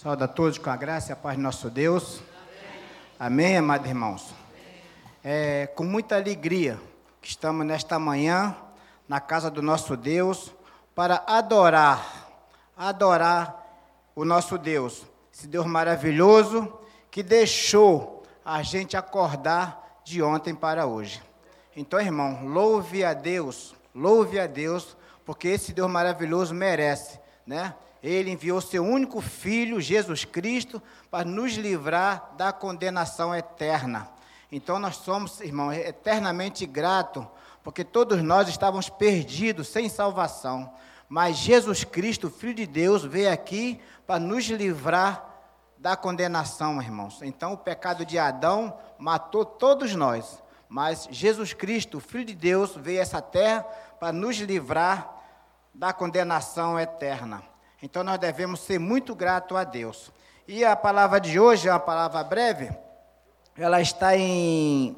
Saúde a todos com a graça e a paz de nosso Deus. Amém, Amém amados irmãos. É com muita alegria que estamos nesta manhã na casa do nosso Deus para adorar, adorar o nosso Deus, esse Deus maravilhoso que deixou a gente acordar de ontem para hoje. Então, irmão, louve a Deus, louve a Deus, porque esse Deus maravilhoso merece, né? Ele enviou seu único filho, Jesus Cristo, para nos livrar da condenação eterna. Então nós somos, irmão, eternamente gratos, porque todos nós estávamos perdidos, sem salvação. Mas Jesus Cristo, Filho de Deus, veio aqui para nos livrar da condenação, irmãos. Então o pecado de Adão matou todos nós. Mas Jesus Cristo, Filho de Deus, veio a essa terra para nos livrar da condenação eterna. Então nós devemos ser muito gratos a Deus. E a palavra de hoje é uma palavra breve, ela está em,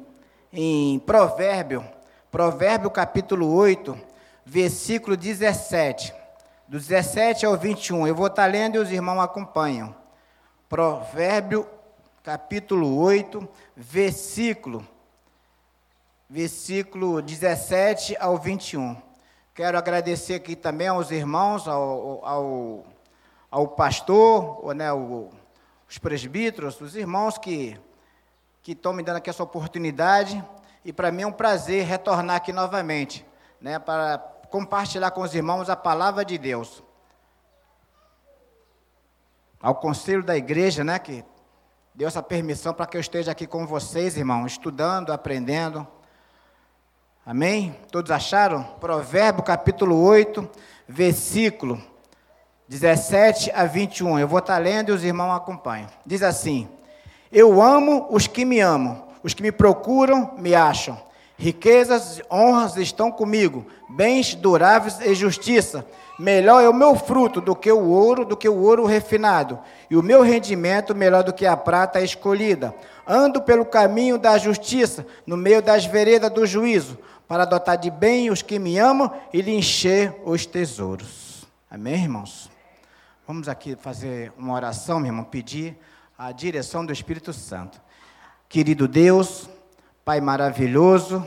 em Provérbio, Provérbio capítulo 8, versículo 17. Do 17 ao 21. Eu vou estar lendo e os irmãos acompanham. Provérbio capítulo 8, versículo, versículo 17 ao 21. Quero agradecer aqui também aos irmãos, ao, ao, ao pastor, né, os presbíteros, os irmãos que, que estão me dando aqui essa oportunidade. E para mim é um prazer retornar aqui novamente, né, para compartilhar com os irmãos a palavra de Deus. Ao conselho da igreja, né, que deu essa permissão para que eu esteja aqui com vocês, irmãos, estudando, aprendendo. Amém? Todos acharam? Provérbio capítulo 8, versículo 17 a 21. Eu vou estar lendo e os irmãos acompanham. Diz assim: Eu amo os que me amam, os que me procuram me acham. Riquezas e honras estão comigo, bens duráveis e justiça. Melhor é o meu fruto do que o ouro, do que o ouro refinado, e o meu rendimento melhor do que a prata escolhida. Ando pelo caminho da justiça, no meio das veredas do juízo para adotar de bem os que me amam e lhe encher os tesouros. Amém, irmãos? Vamos aqui fazer uma oração, meu irmão, pedir a direção do Espírito Santo. Querido Deus, Pai maravilhoso,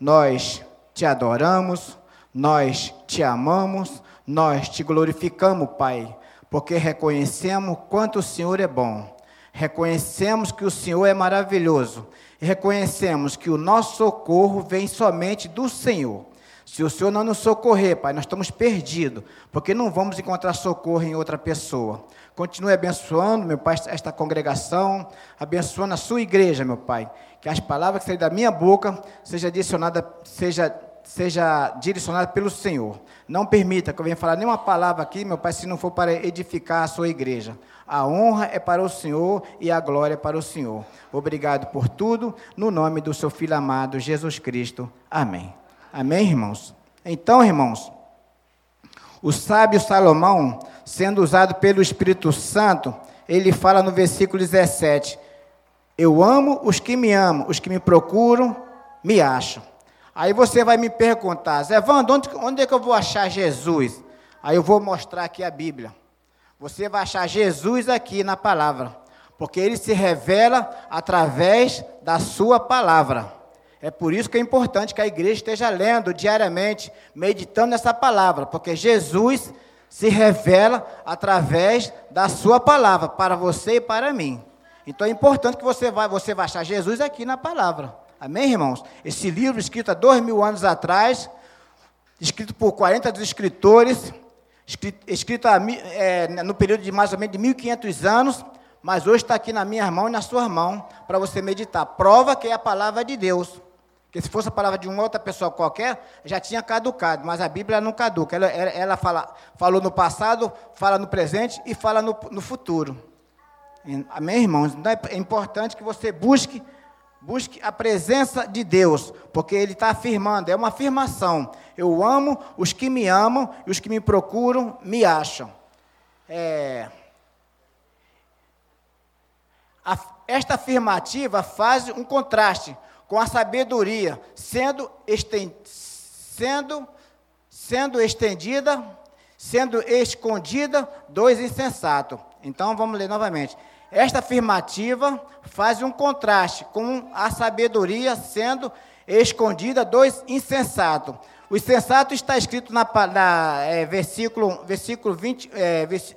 nós te adoramos, nós te amamos, nós te glorificamos, Pai, porque reconhecemos quanto o Senhor é bom, reconhecemos que o Senhor é maravilhoso reconhecemos que o nosso socorro vem somente do Senhor. Se o Senhor não nos socorrer, Pai, nós estamos perdidos, porque não vamos encontrar socorro em outra pessoa. Continue abençoando, meu Pai, esta congregação, abençoando a sua igreja, meu Pai. Que as palavras que saem da minha boca sejam adicionadas, seja, seja direcionada pelo Senhor. Não permita que eu venha falar nenhuma palavra aqui, meu Pai, se não for para edificar a sua igreja. A honra é para o Senhor e a glória é para o Senhor. Obrigado por tudo, no nome do seu Filho amado, Jesus Cristo. Amém. Amém, irmãos? Então, irmãos, o sábio Salomão, sendo usado pelo Espírito Santo, ele fala no versículo 17: Eu amo os que me amam, os que me procuram, me acham. Aí você vai me perguntar, Zé Vando, onde, onde é que eu vou achar Jesus? Aí eu vou mostrar aqui a Bíblia. Você vai achar Jesus aqui na palavra, porque ele se revela através da sua palavra. É por isso que é importante que a igreja esteja lendo diariamente, meditando nessa palavra, porque Jesus se revela através da sua palavra para você e para mim. Então é importante que você vai, você vai achar Jesus aqui na palavra. Amém, irmãos? Esse livro escrito há dois mil anos atrás, escrito por 40 dos escritores, escrito é, no período de mais ou menos de 1500 anos, mas hoje está aqui na minha mão e na sua mão para você meditar. Prova que é a palavra de Deus. Porque se fosse a palavra de uma outra pessoa qualquer, já tinha caducado, mas a Bíblia não caduca. Ela, ela, ela fala, falou no passado, fala no presente e fala no, no futuro. Amém, irmãos? Então é importante que você busque Busque a presença de Deus, porque Ele está afirmando, é uma afirmação. Eu amo os que me amam e os que me procuram me acham. É, a, esta afirmativa faz um contraste com a sabedoria, sendo, esten, sendo, sendo estendida, sendo escondida dos insensatos. Então vamos ler novamente. Esta afirmativa faz um contraste com a sabedoria sendo escondida dos insensatos. O insensato está escrito na, na é, versículo, versículo 20, é, vers,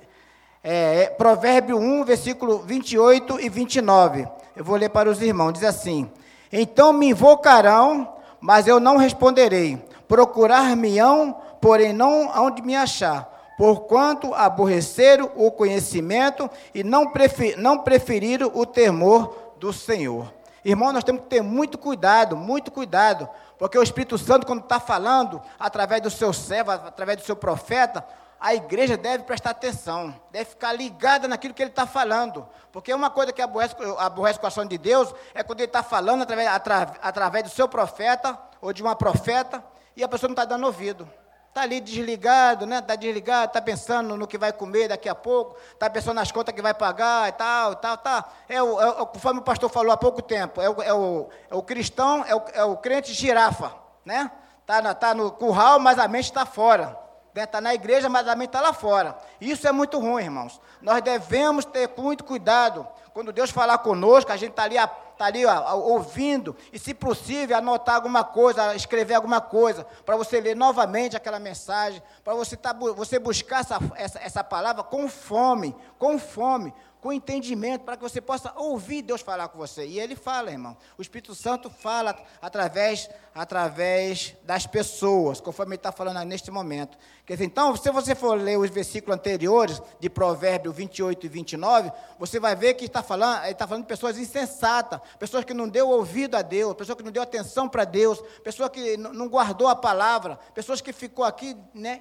é, Provérbio 1, versículo 28 e 29. Eu vou ler para os irmãos. Diz assim: Então me invocarão, mas eu não responderei. Procurar-me-ão, porém não onde me achar porquanto aborreceram o conhecimento e não, prefer, não preferiram o temor do Senhor. Irmão, nós temos que ter muito cuidado, muito cuidado, porque o Espírito Santo, quando está falando, através do seu servo, através do seu profeta, a igreja deve prestar atenção, deve ficar ligada naquilo que ele está falando. Porque uma coisa que aborrece, aborrece o coração de Deus é quando ele está falando através, através do seu profeta ou de uma profeta e a pessoa não está dando ouvido. Está ali desligado, né? Está desligado, está pensando no que vai comer daqui a pouco, está pensando nas contas que vai pagar e tal, tal, tal. É o, é o, conforme o pastor falou há pouco tempo, é o, é o, é o cristão, é o, é o crente girafa, né? Está tá no curral, mas a mente está fora. Está né? na igreja, mas a mente está lá fora. Isso é muito ruim, irmãos. Nós devemos ter muito cuidado. Quando Deus falar conosco, a gente está ali está ali ó, ouvindo, e se possível, anotar alguma coisa, escrever alguma coisa, para você ler novamente aquela mensagem, para você, tá, você buscar essa, essa, essa palavra com fome, com fome, com entendimento, para que você possa ouvir Deus falar com você. E Ele fala, irmão. O Espírito Santo fala através, através das pessoas, conforme Ele está falando neste momento. Quer dizer, então, se você for ler os versículos anteriores, de Provérbios 28 e 29, você vai ver que está falando, ele está falando de pessoas insensatas, pessoas que não deu ouvido a Deus, pessoas que não deu atenção para Deus, pessoas que não guardou a palavra, pessoas que ficou aqui né,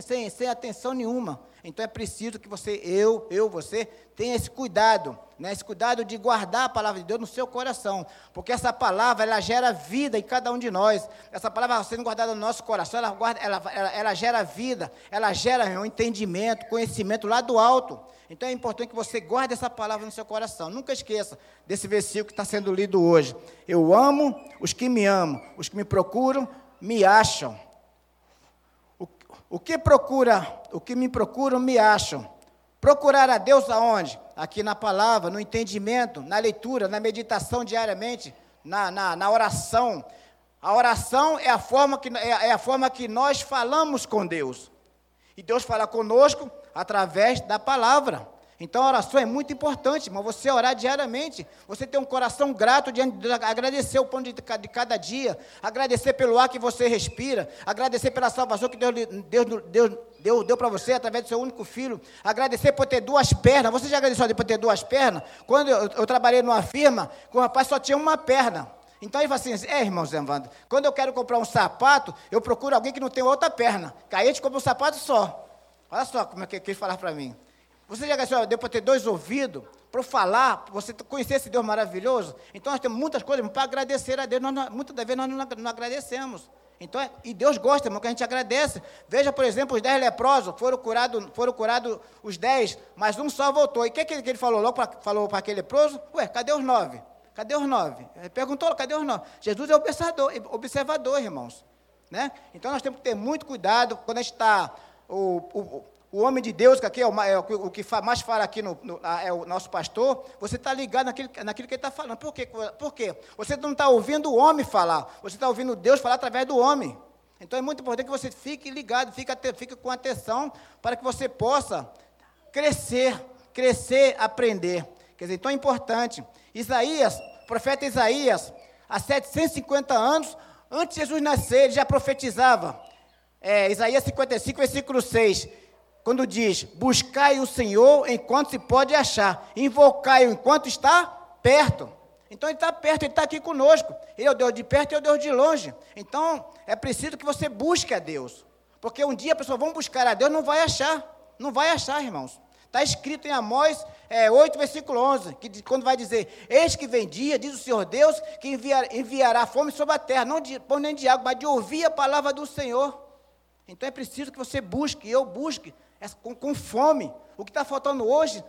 sem, sem atenção nenhuma. Então é preciso que você, eu, eu, você, tenha esse cuidado, né? esse cuidado de guardar a palavra de Deus no seu coração, porque essa palavra, ela gera vida em cada um de nós. Essa palavra sendo guardada no nosso coração, ela, guarda, ela, ela, ela gera vida, ela gera um entendimento, conhecimento lá do alto. Então é importante que você guarde essa palavra no seu coração. Nunca esqueça desse versículo que está sendo lido hoje. Eu amo os que me amam, os que me procuram, me acham. O que procura, o que me procuram, me acham. Procurar a Deus aonde? Aqui na palavra, no entendimento, na leitura, na meditação diariamente, na, na, na oração. A oração é a, forma que, é, é a forma que nós falamos com Deus. E Deus fala conosco através da palavra. Então a oração é muito importante, mas você orar diariamente, você ter um coração grato diante de agradecer o pão de, cada dia, agradecer pelo ar que você respira, agradecer pela salvação que Deus, Deus, Deus deu, deu para você através do seu único filho, agradecer por ter duas pernas. Você já agradeceu por ter duas pernas? Quando eu, eu trabalhei numa firma, o rapaz só tinha uma perna. Então ele fala assim, é irmão Zé Evandro, quando eu quero comprar um sapato, eu procuro alguém que não tem outra perna. Que aí a gente compra um sapato só. Olha só como é que ele fala para mim. Você já gastou, deu para ter dois ouvidos, para falar, você conhecer esse Deus maravilhoso? Então nós temos muitas coisas para agradecer a Deus, nós, muitas das vezes nós não, não agradecemos. Então, é, e Deus gosta, irmão, que a gente agradece. Veja, por exemplo, os dez leprosos, foram curados foram curado os dez, mas um só voltou. E o que, que, ele falou logo falou para aquele leproso? Ué, cadê os nove? Cadê os nove? Ele perguntou, cadê os nove? Jesus é observador, observador irmãos. Né? Então nós temos que ter muito cuidado quando a gente está. O, o, o homem de Deus, que aqui é o, é o que mais fala aqui no, no, é o nosso pastor, você está ligado naquilo, naquilo que ele está falando. Por quê? Por quê? Você não está ouvindo o homem falar, você está ouvindo Deus falar através do homem. Então é muito importante que você fique ligado, fique, fique com atenção, para que você possa crescer, crescer, aprender. Quer dizer, então é importante. Isaías, o profeta Isaías, há 750 anos, antes de Jesus nascer, ele já profetizava. É, Isaías 55, versículo 6 quando diz: buscai o Senhor enquanto se pode achar, invocai-o enquanto está perto. Então ele está perto, ele está aqui conosco. Ele é o Deus de perto e é o Deus de longe. Então é preciso que você busque a Deus. Porque um dia a pessoa vai buscar a Deus, não vai achar. Não vai achar, irmãos. Está escrito em Amós é, 8, versículo 11, que quando vai dizer: Eis que vem dia, diz o Senhor Deus, que enviar, enviará fome sobre a terra, não de pão nem de água, mas de ouvir a palavra do Senhor. Então é preciso que você busque, eu busque, com, com fome. O que está faltando hoje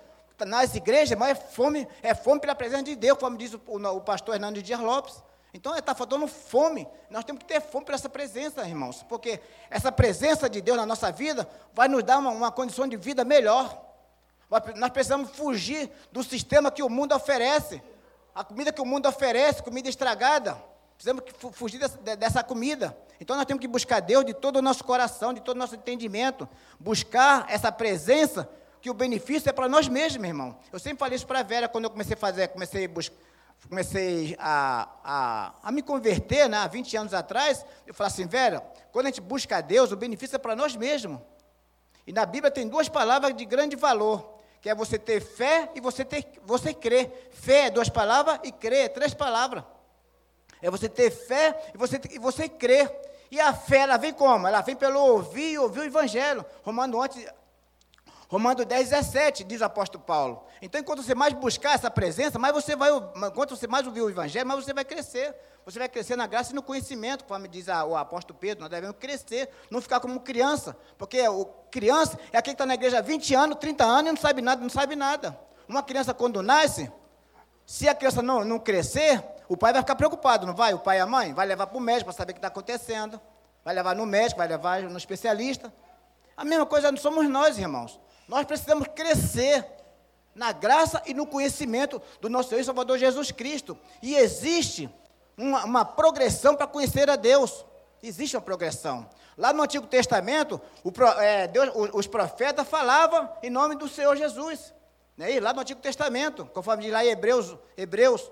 nas igrejas, mas é fome, é fome pela presença de Deus, como diz o, o, pastor Hernando Dias Lopes. Então está faltando fome. Nós temos que ter fome para essa presença, irmãos, porque essa presença de Deus na nossa vida vai nos dar uma, uma condição de vida melhor. Nós precisamos fugir do sistema que o mundo oferece. A comida que o mundo oferece, comida estragada. Precisamos fugir dessa, comida. Então nós temos que buscar Deus de todo o nosso coração, de todo o nosso entendimento. Buscar essa presença, que o benefício é para nós mesmos, irmão. Eu sempre falei isso para a Vera quando eu comecei a fazer, comecei a buscar comecei a, a, a, me converter, né, há 20 anos atrás, eu falei assim, Vera, quando a gente busca Deus, o benefício é para nós mesmos. E na Bíblia tem duas palavras de grande valor, que é você ter fé e você, ter, você crer. Fé é duas palavras e crer é três palavras. É você ter fé e você, e você crer. E a fé, ela vem como? Ela vem pelo ouvir ouvir o Evangelho. Romano, antes, Romano 10, 17, diz o apóstolo Paulo. Então, enquanto você mais buscar essa presença, mais você vai, enquanto você mais ouvir o Evangelho, mais você vai crescer. Você vai crescer na graça e no conhecimento, conforme diz a, o apóstolo Pedro, nós devemos crescer, não ficar como criança. Porque o criança é aquele que está na igreja há 20 anos, 30 anos e não sabe nada, não sabe nada. Uma criança, quando nasce, se a criança não, não crescer, o pai vai ficar preocupado, não vai? O pai e a mãe vai levar para o médico para saber o que está acontecendo. Vai levar no médico, vai levar no especialista. A mesma coisa não somos nós, irmãos. Nós precisamos crescer na graça e no conhecimento do nosso Senhor e Salvador Jesus Cristo. E existe uma, uma progressão para conhecer a Deus. Existe uma progressão. Lá no Antigo Testamento, o, é, Deus, os profetas falavam em nome do Senhor Jesus. Né? E lá no Antigo Testamento, conforme diz lá em Hebreus, Hebreus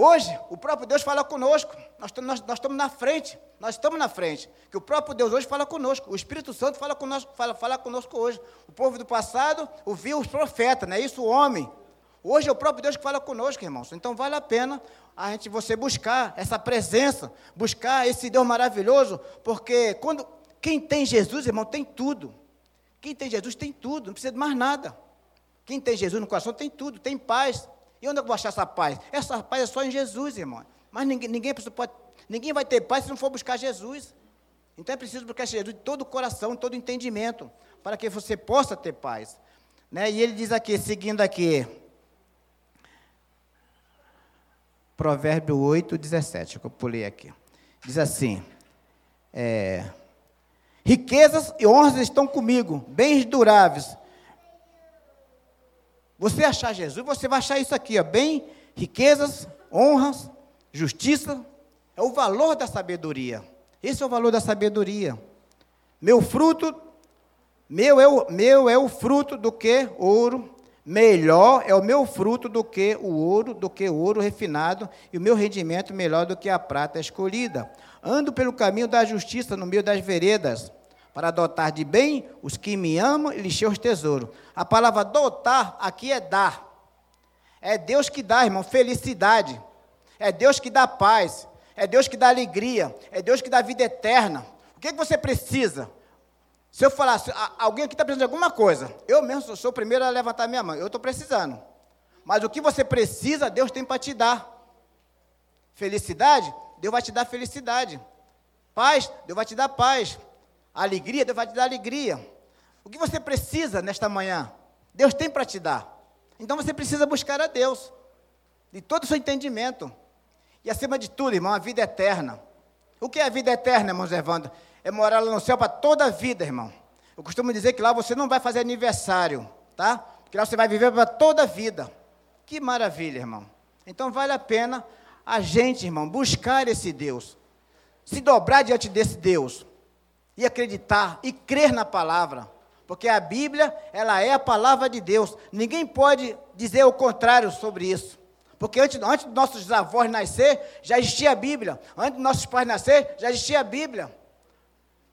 Hoje, o próprio Deus fala conosco. Nós, nós, nós, estamos na frente. Nós estamos na frente. Que o próprio Deus hoje fala conosco. O Espírito Santo fala conosco, fala, fala conosco hoje. O povo do passado ouviu os profetas, não é isso? O homem. Hoje é o próprio Deus que fala conosco, irmãos. Então vale a pena a gente você buscar essa presença, buscar esse Deus maravilhoso, porque quando quem tem Jesus, irmão, tem tudo. Quem tem Jesus tem tudo, não precisa de mais nada. Quem tem Jesus no coração tem tudo, tem paz, e onde eu vou achar essa paz? Essa paz é só em Jesus, irmão. Mas ninguém, ninguém, pode, ninguém vai ter paz se não for buscar Jesus. Então é preciso buscar Jesus de todo o coração, de todo o entendimento, para que você possa ter paz. Né? E ele diz aqui, seguindo aqui, Provérbio 8, 17, que eu pulei aqui. Diz assim: é, Riquezas e honras estão comigo, bens duráveis você achar Jesus, você vai achar isso aqui, ó, bem, riquezas, honras, justiça, é o valor da sabedoria. Esse é o valor da sabedoria. Meu fruto, meu é o, meu é o fruto do que ouro, melhor é o meu fruto do que o ouro, do que o ouro refinado, e o meu rendimento melhor do que a prata escolhida. Ando pelo caminho da justiça no meio das veredas para dotar de bem os que me amam e lhes os tesouros. A palavra dotar aqui é dar. É Deus que dá, irmão, felicidade. É Deus que dá paz. É Deus que dá alegria. É Deus que dá vida eterna. O que, que você precisa? Se eu falar, alguém aqui está precisando de alguma coisa, eu mesmo sou o primeiro a levantar minha mão. Eu estou precisando. Mas o que você precisa, Deus tem para te dar. Felicidade, Deus vai te dar felicidade. Paz, Deus vai te dar paz alegria, Deus vai te dar alegria. O que você precisa nesta manhã? Deus tem para te dar. Então você precisa buscar a Deus, de todo o seu entendimento. E acima de tudo, irmão, a vida eterna. O que é a vida eterna, irmãos Evandro? É morar lá no céu para toda a vida, irmão. Eu costumo dizer que lá você não vai fazer aniversário, tá? Porque lá você vai viver para toda a vida. Que maravilha, irmão. Então vale a pena a gente, irmão, buscar esse Deus. Se dobrar diante desse Deus e acreditar e crer na palavra. Porque a Bíblia, ela é a palavra de Deus. Ninguém pode dizer o contrário sobre isso. Porque antes, antes dos nossos avós nascer, já existia a Bíblia. Antes dos nossos pais nascer, já existia a Bíblia.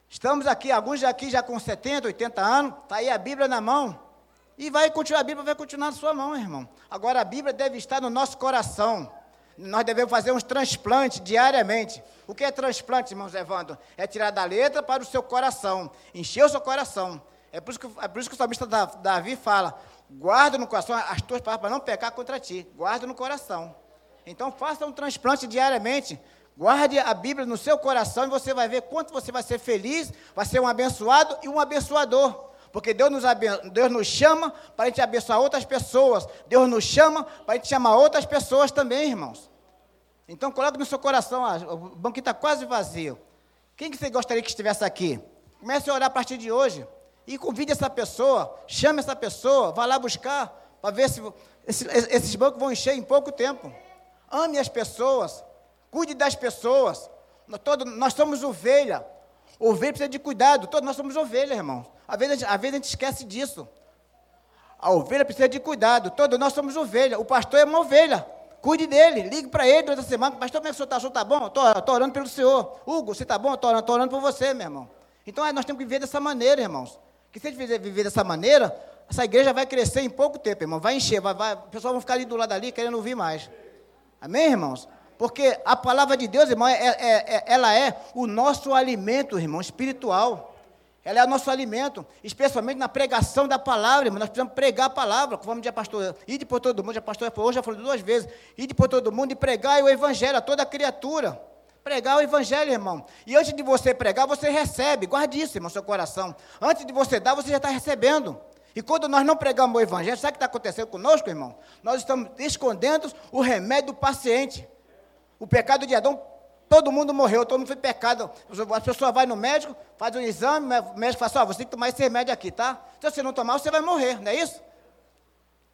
Estamos aqui, alguns aqui já com 70, 80 anos, está aí a Bíblia na mão. E vai continuar, a Bíblia vai continuar na sua mão, irmão. Agora a Bíblia deve estar no nosso coração. Nós devemos fazer uns transplantes diariamente. O que é transplante, irmãos Evandro? É tirar da letra para o seu coração, encher o seu coração. É por isso que, é por isso que o salmista Davi fala: guarda no coração as tuas palavras para não pecar contra ti. Guarda no coração. Então faça um transplante diariamente. Guarde a Bíblia no seu coração e você vai ver quanto você vai ser feliz, vai ser um abençoado e um abençoador. Porque Deus nos, Deus nos chama para a gente abençoar outras pessoas. Deus nos chama para a gente chamar outras pessoas também, irmãos. Então coloque no seu coração, ah, o banquinho está quase vazio. Quem que você gostaria que estivesse aqui? Comece a orar a partir de hoje. E convide essa pessoa, chame essa pessoa, vá lá buscar, para ver se esses, esses bancos vão encher em pouco tempo. Ame as pessoas, cuide das pessoas. Nós, todo, nós somos ovelha. Ovelha precisa de cuidado. Todos nós somos ovelha, irmão. Às vezes, às vezes a gente esquece disso. A ovelha precisa de cuidado. Todos nós somos ovelha. O pastor é uma ovelha. Cuide dele. Ligue para ele durante a semana. Pastor, como é que o senhor está? O senhor está bom? Estou orando pelo senhor. Hugo, você está bom? Estou orando, orando por você, meu irmão. Então nós temos que viver dessa maneira, irmãos. Que se a gente viver dessa maneira, essa igreja vai crescer em pouco tempo, irmão. Vai encher, vai, vai, o pessoal vai ficar ali do lado ali querendo ouvir mais. Amém, irmãos? Porque a palavra de Deus, irmão, é, é, é, ela é o nosso alimento, irmão, espiritual. Ela é o nosso alimento, especialmente na pregação da palavra, irmão. Nós precisamos pregar a palavra, diz a pastor, ide por todo mundo, a pastora hoje já falou duas vezes, ide por todo mundo e pregar o evangelho a toda criatura. Pregar o evangelho, irmão. E antes de você pregar, você recebe. Guarde isso, irmão, seu coração. Antes de você dar, você já está recebendo. E quando nós não pregamos o evangelho, sabe o que está acontecendo conosco, irmão? Nós estamos escondendo o remédio do paciente. O pecado de Adão Todo mundo morreu, todo mundo foi pecado. A pessoa vai no médico, faz um exame, o médico fala assim, oh, você tem que tomar esse remédio aqui, tá? Se você não tomar, você vai morrer, não é isso?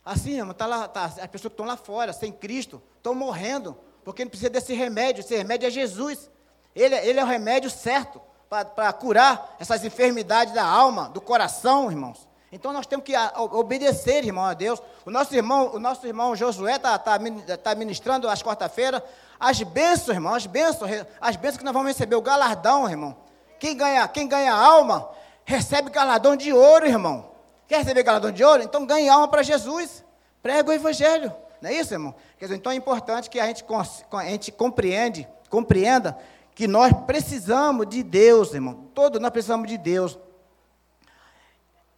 Assim, irmão, tá lá, tá, as pessoas que estão lá fora, sem Cristo, estão morrendo, porque não precisa desse remédio, esse remédio é Jesus. Ele, ele é o remédio certo para curar essas enfermidades da alma, do coração, irmãos. Então nós temos que obedecer, irmão, a Deus. O nosso irmão, o nosso irmão Josué está tá, tá ministrando às quarta-feira as bênçãos, irmão, as bênçãos, as bênçãos que nós vamos receber, o galardão, irmão. Quem ganha, quem ganha alma, recebe galardão de ouro, irmão. Quer receber galardão de ouro? Então ganhe alma para Jesus. Prega o evangelho. Não é isso, irmão? Quer dizer, então é importante que a gente, a gente compreende, compreenda que nós precisamos de Deus, irmão. Todos nós precisamos de Deus.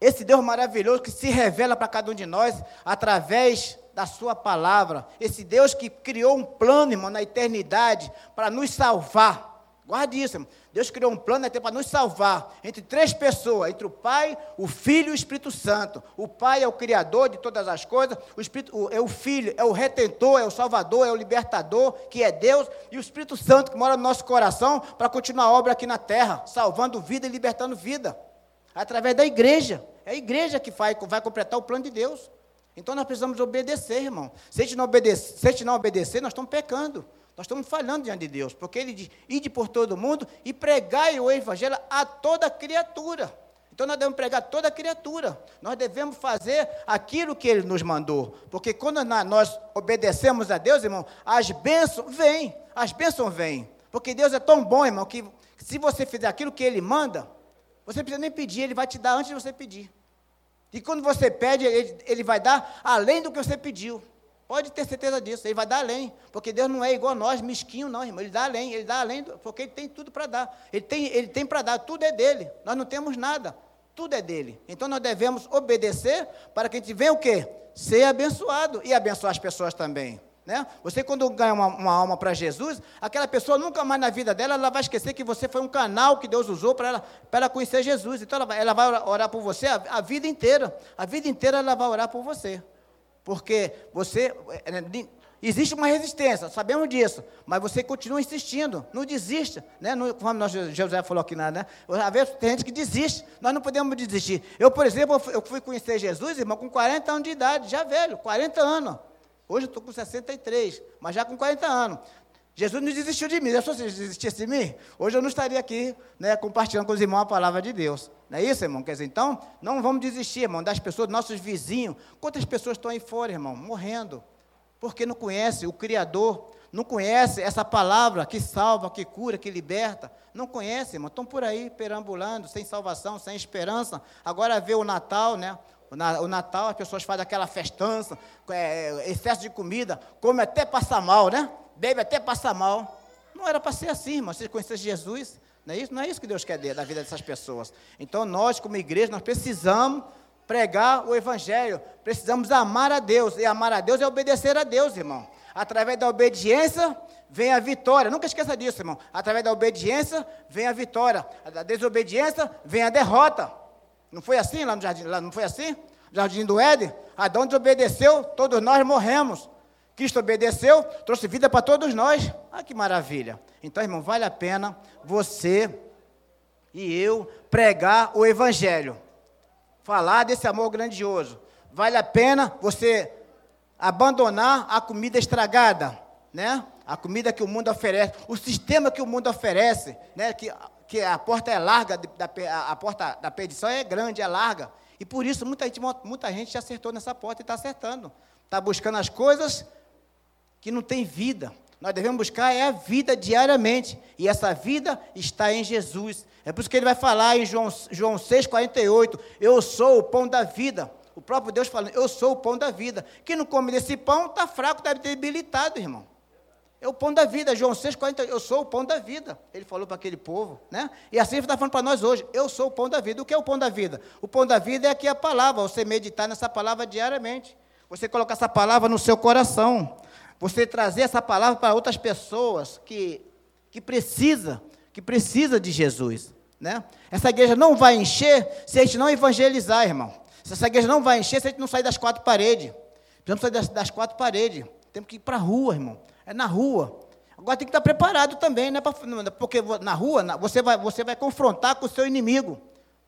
Esse Deus maravilhoso que se revela para cada um de nós através da Sua palavra. Esse Deus que criou um plano, irmão, na eternidade para nos salvar. Guarde isso, irmão. Deus criou um plano para nos salvar entre três pessoas, entre o Pai, o Filho e o Espírito Santo. O Pai é o Criador de todas as coisas, o Espírito o, é o Filho, é o Retentor, é o Salvador, é o Libertador, que é Deus, e o Espírito Santo que mora no nosso coração para continuar a obra aqui na terra, salvando vida e libertando vida. Através da igreja. É a igreja que vai, vai completar o plano de Deus. Então nós precisamos obedecer, irmão. Se a gente não obedecer, se a gente não obedecer nós estamos pecando. Nós estamos falhando diante de Deus. Porque ele diz: ide por todo mundo e pregai o evangelho a toda criatura. Então nós devemos pregar toda criatura. Nós devemos fazer aquilo que ele nos mandou. Porque quando nós obedecemos a Deus, irmão, as bênçãos vêm. As bênçãos vêm. Porque Deus é tão bom, irmão, que se você fizer aquilo que ele manda, você precisa nem pedir, ele vai te dar antes de você pedir. E quando você pede, ele, ele vai dar além do que você pediu. Pode ter certeza disso, ele vai dar além. Porque Deus não é igual a nós, mesquinho, não, irmão. Ele dá além, ele dá além, porque ele tem tudo para dar. Ele tem, ele tem para dar, tudo é dele. Nós não temos nada, tudo é dele. Então nós devemos obedecer para que a gente venha o quê? Ser abençoado e abençoar as pessoas também. Né? Você, quando ganha uma, uma alma para Jesus, aquela pessoa nunca mais na vida dela ela vai esquecer que você foi um canal que Deus usou para ela, ela conhecer Jesus. Então, ela vai, ela vai orar por você a, a, vida inteira. A vida inteira ela vai orar por você. Porque você. É, existe uma resistência, sabemos disso, mas você continua insistindo, não desista, né? Não, como nós, José falou aqui, né? Às vezes tem gente que desiste, nós não podemos desistir. Eu, por exemplo, eu fui conhecer Jesus, irmão, com 40 anos de idade, já velho, 40 anos. Hoje eu estou com 63, mas já com 40 anos. Jesus não desistiu de mim. Se ele desistisse de mim, hoje eu não estaria aqui né, compartilhando com os irmãos a palavra de Deus. Não é isso, irmão? Quer dizer, então, não vamos desistir, irmão, das pessoas, nossos vizinhos. Quantas pessoas estão aí fora, irmão, morrendo? Porque não conhece o Criador, não conhece essa palavra que salva, que cura, que liberta. Não conhece, irmão. Estão por aí perambulando, sem salvação, sem esperança. Agora vê o Natal, né? O Natal, as pessoas fazem aquela festança, é, excesso de comida, come até passar mal, né? Bebe até passar mal. Não era para ser assim, irmão. Se conhecer Jesus, não é isso? Não é isso que Deus quer da vida dessas pessoas. Então, nós, como igreja, nós precisamos pregar o Evangelho. Precisamos amar a Deus. E amar a Deus é obedecer a Deus, irmão. Através da obediência vem a vitória. Nunca esqueça disso, irmão. Através da obediência vem a vitória. Da desobediência vem a derrota. Não foi assim lá no jardim? Lá, não foi assim? Jardim do Éden? Adão desobedeceu, todos nós morremos. Cristo obedeceu, trouxe vida para todos nós. Ah, que maravilha. Então, irmão, vale a pena você e eu pregar o Evangelho. falar desse amor grandioso. Vale a pena você abandonar a comida estragada, né? A comida que o mundo oferece, o sistema que o mundo oferece, né? Que, que a porta é larga, da, a porta da perdição é grande, é larga. E por isso muita gente, muita gente acertou nessa porta e está acertando. Está buscando as coisas que não tem vida. Nós devemos buscar é a vida diariamente. E essa vida está em Jesus. É por isso que ele vai falar em João, João 6,48: Eu sou o pão da vida. O próprio Deus falando, eu sou o pão da vida. Quem não come desse pão está fraco, está debilitado, irmão. É o pão da vida, João 6,40, eu sou o pão da vida. Ele falou para aquele povo, né? E assim ele está falando para nós hoje, eu sou o pão da vida. O que é o pão da vida? O pão da vida é aqui a palavra, você meditar nessa palavra diariamente. Você colocar essa palavra no seu coração. Você trazer essa palavra para outras pessoas que, que precisa, que precisa de Jesus. Né? Essa igreja não vai encher se a gente não evangelizar, irmão. Essa igreja não vai encher se a gente não sair das quatro paredes. Precisamos sair das, das quatro paredes. Temos que ir para a rua, irmão. É na rua. Agora tem que estar preparado também, né? Porque na rua você vai, você vai confrontar com o seu inimigo.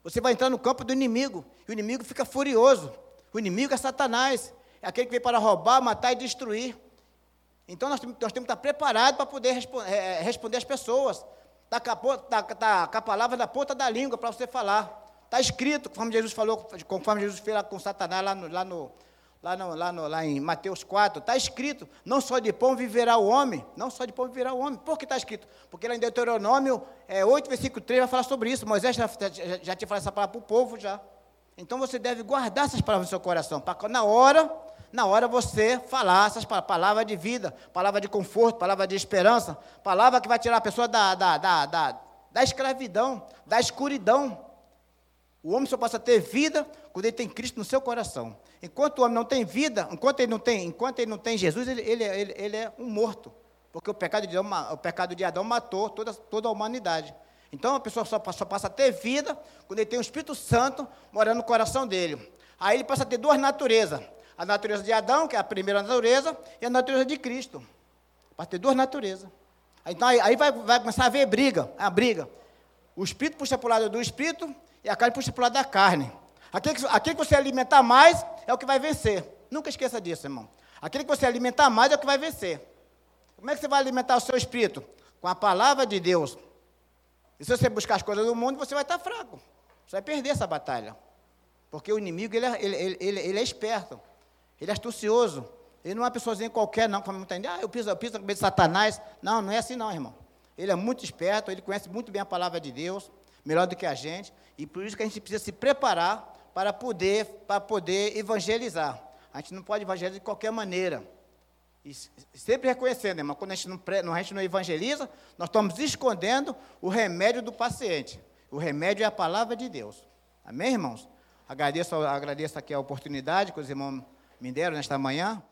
Você vai entrar no campo do inimigo. E o inimigo fica furioso. O inimigo é Satanás. É aquele que veio para roubar, matar e destruir. Então nós, nós temos que estar preparados para poder responder, é, responder as pessoas. Está com, tá, tá com a palavra na ponta da língua para você falar. Está escrito, conforme Jesus falou, conforme Jesus fez lá com Satanás lá no, lá no, lá, no, lá, no, lá em Mateus 4, está escrito, não só de pão viverá o homem, não só de pão viverá o homem. Por que está escrito? Porque lá em Deuteronômio é, 8, versículo 3, vai falar sobre isso. Moisés já, já, já tinha falado essa palavra para o povo já. Então você deve guardar essas palavras no seu coração, para na hora, na hora você falar essas palavras de vida, palavra de conforto, palavra de esperança, palavra que vai tirar a pessoa da, da, da, da, da escravidão, da escuridão. O homem só passa a ter vida quando ele tem Cristo no seu coração. Enquanto o homem não tem vida, enquanto ele não tem, enquanto ele não tem Jesus, ele, ele, ele, ele é um morto. Porque o pecado de Adão, o pecado de Adão matou toda, toda a humanidade. Então a pessoa só, só passa a ter vida quando ele tem o Espírito Santo morando no coração dele. Aí ele passa a ter duas naturezas. A natureza de Adão, que é a primeira natureza, e a natureza de Cristo. Passa a ter duas naturezas. Então aí, aí vai, vai começar a haver briga, a briga. O Espírito puxa para o lado do Espírito e a carne puxa para o lado da carne. Aquele que, aquele que você alimentar mais é o que vai vencer. Nunca esqueça disso, irmão. Aquele que você alimentar mais é o que vai vencer. Como é que você vai alimentar o seu espírito? Com a palavra de Deus. E se você buscar as coisas do mundo, você vai estar fraco. Você vai perder essa batalha. Porque o inimigo, ele é, ele, ele, ele é esperto. Ele é astucioso. Ele não é uma pessoazinha qualquer, não, como muita gente. Ah, eu piso, eu piso na cabeça de Satanás. Não, não é assim não, irmão. Ele é muito esperto, ele conhece muito bem a palavra de Deus melhor do que a gente, e por isso que a gente precisa se preparar para poder, para poder evangelizar. A gente não pode evangelizar de qualquer maneira. E sempre reconhecendo, irmão, quando a gente, não, a gente não evangeliza, nós estamos escondendo o remédio do paciente. O remédio é a palavra de Deus. Amém, irmãos? Agradeço, agradeço aqui a oportunidade que os irmãos me deram nesta manhã.